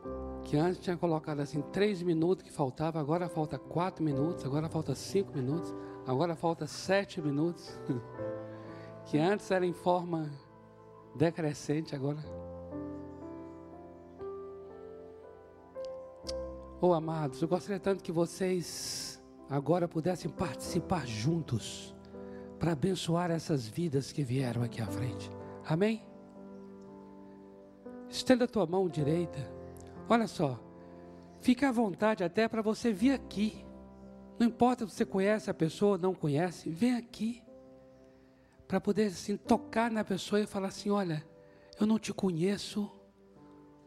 [SPEAKER 1] que antes tinha colocado assim três minutos que faltava, agora falta quatro minutos, agora falta cinco minutos, agora falta sete minutos. [LAUGHS] que antes era em forma decrescente agora. Oh, amados, eu gostaria tanto que vocês agora pudessem participar juntos para abençoar essas vidas que vieram aqui à frente. Amém? Estenda a tua mão direita. Olha só. Fica à vontade até para você vir aqui. Não importa se você conhece a pessoa ou não conhece, vem aqui para poder assim tocar na pessoa e falar assim: olha, eu não te conheço,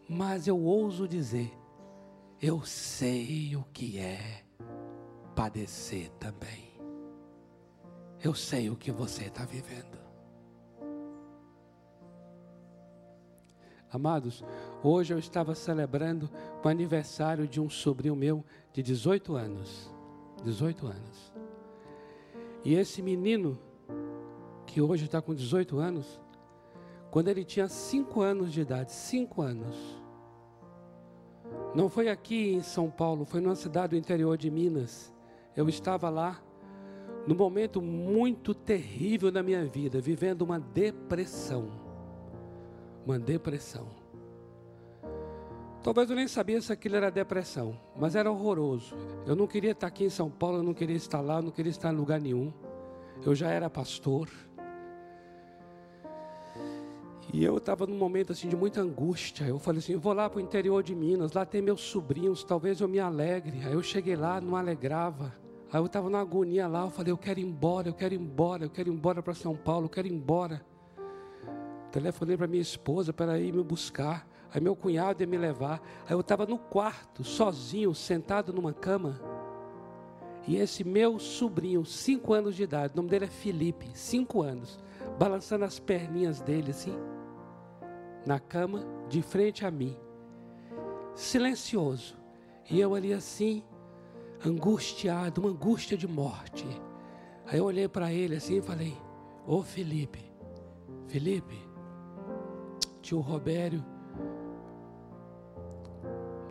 [SPEAKER 1] mas eu ouso dizer, eu sei o que é padecer também. Eu sei o que você está vivendo. Amados, hoje eu estava celebrando o aniversário de um sobrinho meu de 18 anos. 18 anos. E esse menino que hoje está com 18 anos, quando ele tinha 5 anos de idade, 5 anos. Não foi aqui em São Paulo, foi numa cidade do interior de Minas. Eu estava lá, num momento muito terrível na minha vida, vivendo uma depressão. Uma depressão. Talvez eu nem sabia se aquilo era depressão, mas era horroroso. Eu não queria estar aqui em São Paulo, eu não queria estar lá, eu não queria estar em lugar nenhum. Eu já era pastor. E eu estava num momento assim de muita angústia. Eu falei assim: vou lá para o interior de Minas, lá tem meus sobrinhos, talvez eu me alegre. Aí eu cheguei lá, não alegrava. Aí eu estava na agonia lá, eu falei: eu quero ir embora, eu quero ir embora, eu quero ir embora para São Paulo, eu quero ir embora. Telefonei para minha esposa para ir me buscar. Aí meu cunhado ia me levar. Aí eu estava no quarto, sozinho, sentado numa cama. E esse meu sobrinho, cinco anos de idade, o nome dele é Felipe, cinco anos, balançando as perninhas dele assim na cama, de frente a mim, silencioso. E eu ali assim, angustiado, uma angústia de morte. Aí eu olhei para ele assim e falei: Ô oh, Felipe, Felipe, tio Robério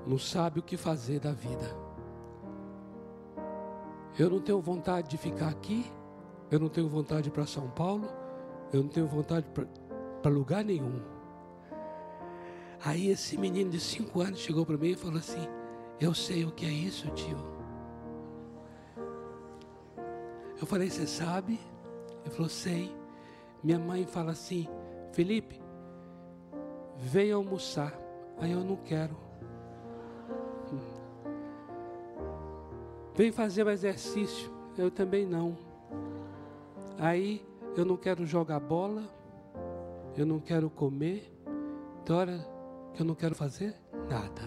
[SPEAKER 1] não sabe o que fazer da vida. Eu não tenho vontade de ficar aqui, eu não tenho vontade para São Paulo, eu não tenho vontade para lugar nenhum. Aí esse menino de cinco anos chegou para mim e falou assim: Eu sei o que é isso, tio. Eu falei: Você sabe? Ele falou: Sei. Minha mãe fala assim: Felipe, venha almoçar. Aí eu não quero. Vem fazer o exercício. Eu também não. Aí eu não quero jogar bola. Eu não quero comer. Então, hora que eu não quero fazer nada.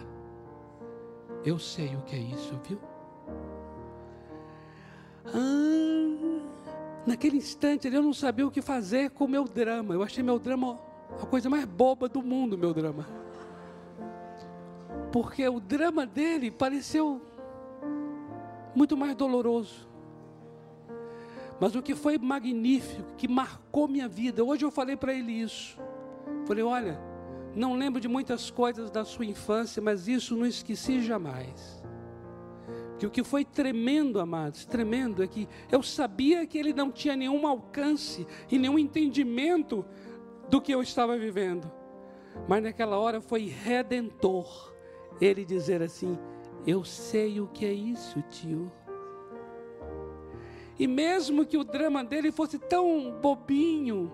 [SPEAKER 1] Eu sei o que é isso, viu? Ah, naquele instante eu não sabia o que fazer com o meu drama. Eu achei meu drama a coisa mais boba do mundo, meu drama. Porque o drama dele pareceu muito mais doloroso. Mas o que foi magnífico, que marcou minha vida, hoje eu falei para ele isso. Falei, olha, não lembro de muitas coisas da sua infância, mas isso não esqueci jamais. Que o que foi tremendo, amados, tremendo é que eu sabia que ele não tinha nenhum alcance e nenhum entendimento do que eu estava vivendo. Mas naquela hora foi redentor ele dizer assim: Eu sei o que é isso, tio. E mesmo que o drama dele fosse tão bobinho,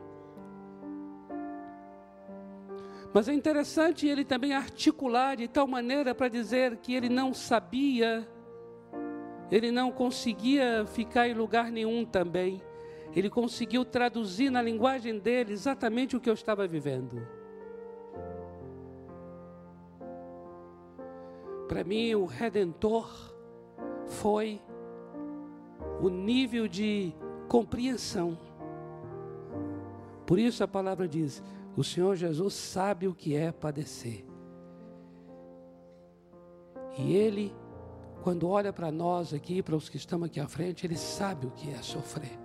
[SPEAKER 1] mas é interessante ele também articular de tal maneira para dizer que ele não sabia, ele não conseguia ficar em lugar nenhum também. Ele conseguiu traduzir na linguagem dele exatamente o que eu estava vivendo. Para mim, o redentor foi o nível de compreensão. Por isso a palavra diz: o Senhor Jesus sabe o que é padecer. E Ele, quando olha para nós aqui, para os que estamos aqui à frente, Ele sabe o que é sofrer.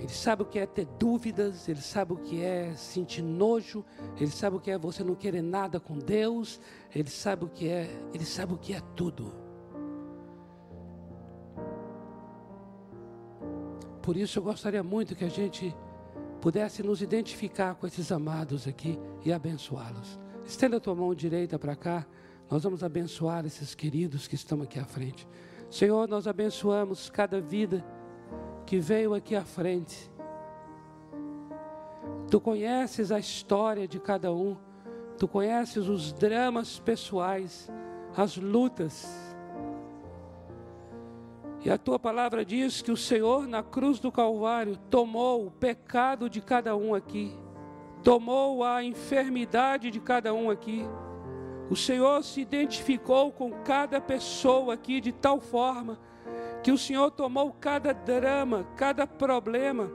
[SPEAKER 1] Ele sabe o que é ter dúvidas, ele sabe o que é sentir nojo, ele sabe o que é você não querer nada com Deus, ele sabe o que é, ele sabe o que é tudo. Por isso eu gostaria muito que a gente pudesse nos identificar com esses amados aqui e abençoá-los. Estenda a tua mão direita para cá, nós vamos abençoar esses queridos que estão aqui à frente. Senhor, nós abençoamos cada vida que veio aqui à frente. Tu conheces a história de cada um, tu conheces os dramas pessoais, as lutas, e a tua palavra diz que o Senhor, na cruz do Calvário, tomou o pecado de cada um aqui, tomou a enfermidade de cada um aqui. O Senhor se identificou com cada pessoa aqui de tal forma que o Senhor tomou cada drama, cada problema,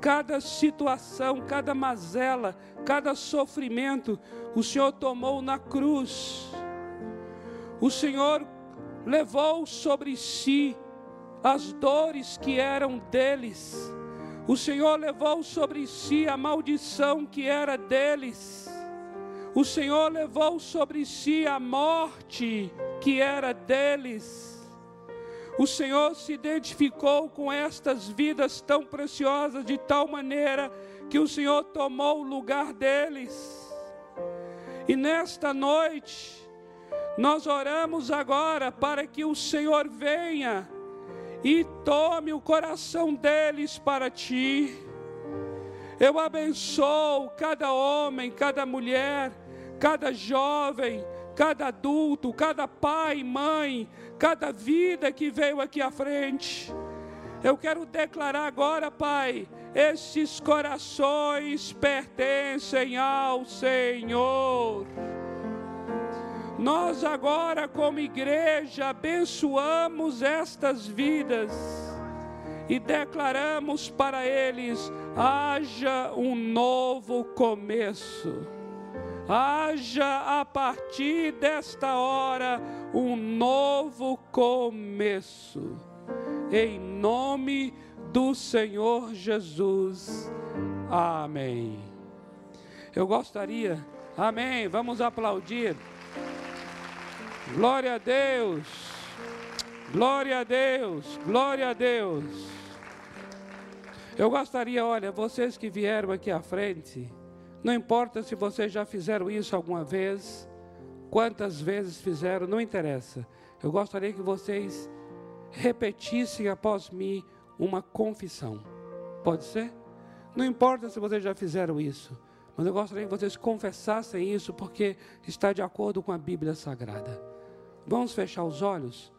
[SPEAKER 1] cada situação, cada mazela, cada sofrimento, o Senhor tomou na cruz. O Senhor levou sobre si as dores que eram deles. O Senhor levou sobre si a maldição que era deles. O Senhor levou sobre si a morte que era deles. O Senhor se identificou com estas vidas tão preciosas de tal maneira que o Senhor tomou o lugar deles. E nesta noite, nós oramos agora para que o Senhor venha e tome o coração deles para ti. Eu abençoo cada homem, cada mulher, cada jovem, cada adulto, cada pai, mãe, cada vida que veio aqui à frente. Eu quero declarar agora, Pai, esses corações pertencem ao Senhor. Nós agora, como igreja, abençoamos estas vidas e declaramos para eles: haja um novo começo. Haja a partir desta hora um novo começo. Em nome do Senhor Jesus. Amém. Eu gostaria, amém. Vamos aplaudir. Glória a Deus. Glória a Deus. Glória a Deus. Eu gostaria, olha, vocês que vieram aqui à frente, Não importa se vocês já fizeram isso alguma vez, quantas vezes fizeram, não interessa. Eu gostaria que vocês repetissem após mim uma confissão. Pode ser? Não importa se vocês já fizeram isso, mas eu gostaria que vocês confessassem isso porque está de acordo com a Bíblia Sagrada. Vamos fechar os olhos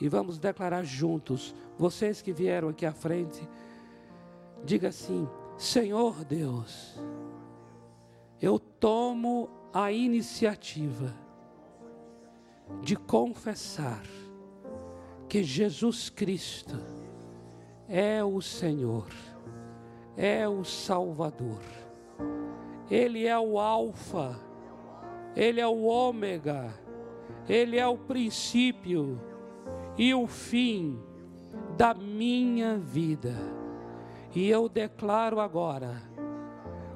[SPEAKER 1] e vamos declarar juntos, vocês que vieram aqui à frente, diga assim: Senhor Deus, eu tomo a iniciativa de confessar que Jesus Cristo é o Senhor, é o Salvador, Ele é o Alfa, Ele é o Ômega, Ele é o princípio e o fim da minha vida. E eu declaro agora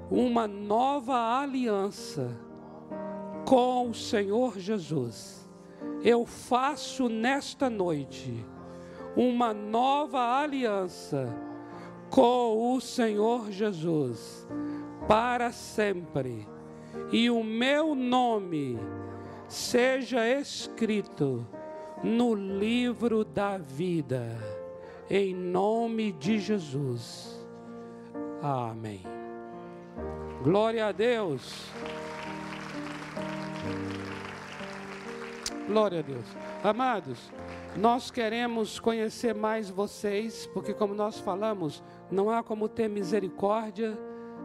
[SPEAKER 1] uma nova aliança com o Senhor Jesus. Eu faço nesta noite uma nova aliança com o Senhor Jesus para sempre. E o meu nome seja escrito no livro da vida, em nome de Jesus. Amém. Glória a Deus. Glória a Deus. Amados, nós queremos conhecer mais vocês, porque, como nós falamos, não há como ter misericórdia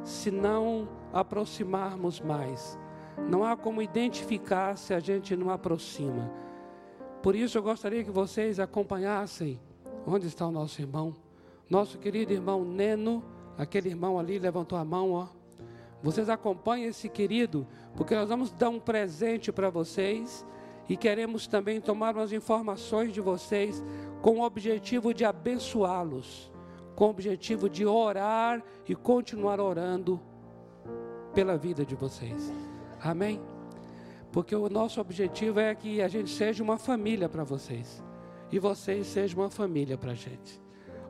[SPEAKER 1] se não aproximarmos mais. Não há como identificar se a gente não aproxima. Por isso eu gostaria que vocês acompanhassem onde está o nosso irmão, nosso querido irmão Neno, aquele irmão ali levantou a mão, ó. Vocês acompanhem esse querido, porque nós vamos dar um presente para vocês e queremos também tomar umas informações de vocês com o objetivo de abençoá-los, com o objetivo de orar e continuar orando pela vida de vocês. Amém? Porque o nosso objetivo é que a gente seja uma família para vocês. E vocês sejam uma família para a gente.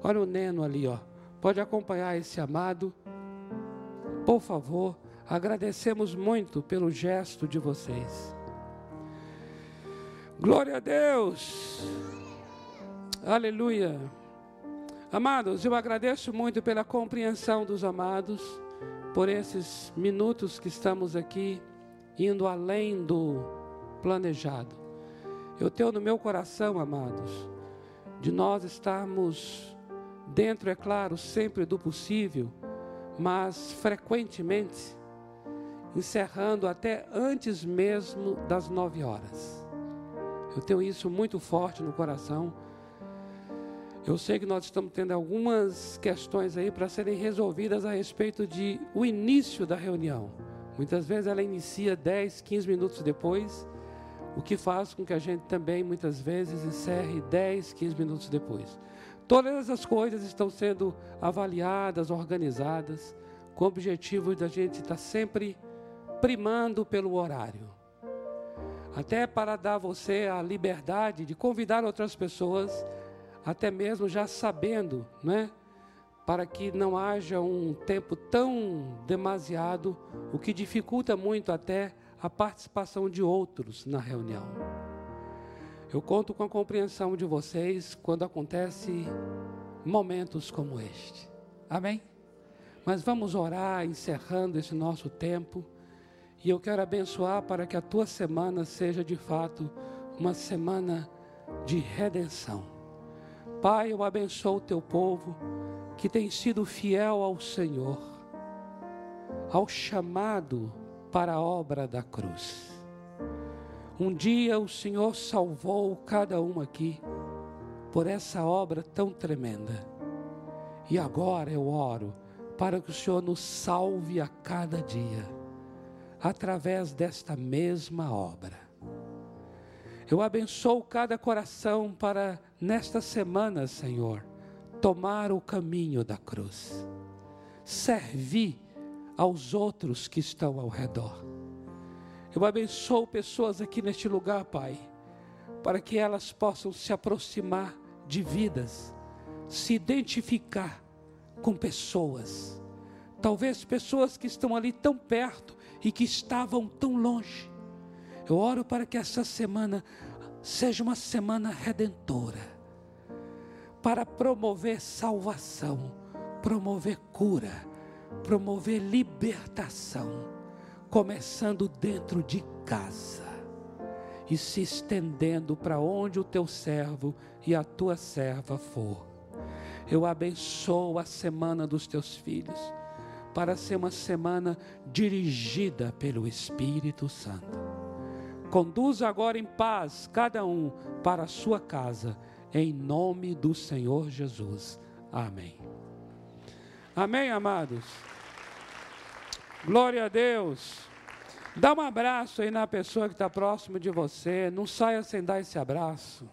[SPEAKER 1] Olha o Neno ali, ó. Pode acompanhar esse amado. Por favor, agradecemos muito pelo gesto de vocês. Glória a Deus. Aleluia. Amados, eu agradeço muito pela compreensão dos amados, por esses minutos que estamos aqui indo além do planejado. Eu tenho no meu coração, amados, de nós estarmos dentro, é claro, sempre do possível, mas frequentemente encerrando até antes mesmo das nove horas. Eu tenho isso muito forte no coração. Eu sei que nós estamos tendo algumas questões aí para serem resolvidas a respeito de o início da reunião. Muitas vezes ela inicia 10, 15 minutos depois, o que faz com que a gente também muitas vezes encerre 10, 15 minutos depois. Todas essas coisas estão sendo avaliadas, organizadas, com o objetivo da gente estar sempre primando pelo horário. Até para dar a você a liberdade de convidar outras pessoas, até mesmo já sabendo, não é? Para que não haja um tempo tão demasiado, o que dificulta muito até a participação de outros na reunião. Eu conto com a compreensão de vocês quando acontece momentos como este. Amém? Mas vamos orar encerrando esse nosso tempo. E eu quero abençoar para que a tua semana seja de fato uma semana de redenção. Pai, eu abençoo o teu povo que tem sido fiel ao Senhor, ao chamado para a obra da cruz. Um dia o Senhor salvou cada um aqui por essa obra tão tremenda. E agora eu oro para que o Senhor nos salve a cada dia, através desta mesma obra. Eu abençoo cada coração para nesta semana, Senhor, tomar o caminho da cruz, servir aos outros que estão ao redor. Eu abençoo pessoas aqui neste lugar, Pai, para que elas possam se aproximar de vidas, se identificar com pessoas, Talvez pessoas que estão ali tão perto e que estavam tão longe. Eu oro para que essa semana seja uma semana redentora para promover salvação, promover cura, promover libertação, começando dentro de casa e se estendendo para onde o teu servo e a tua serva for. Eu abençoo a semana dos teus filhos, para ser uma semana dirigida pelo Espírito Santo. Conduza agora em paz cada um para a sua casa, em nome do Senhor Jesus. Amém. Amém, amados. Glória a Deus. Dá um abraço aí na pessoa que está próximo de você. Não saia sem dar esse abraço.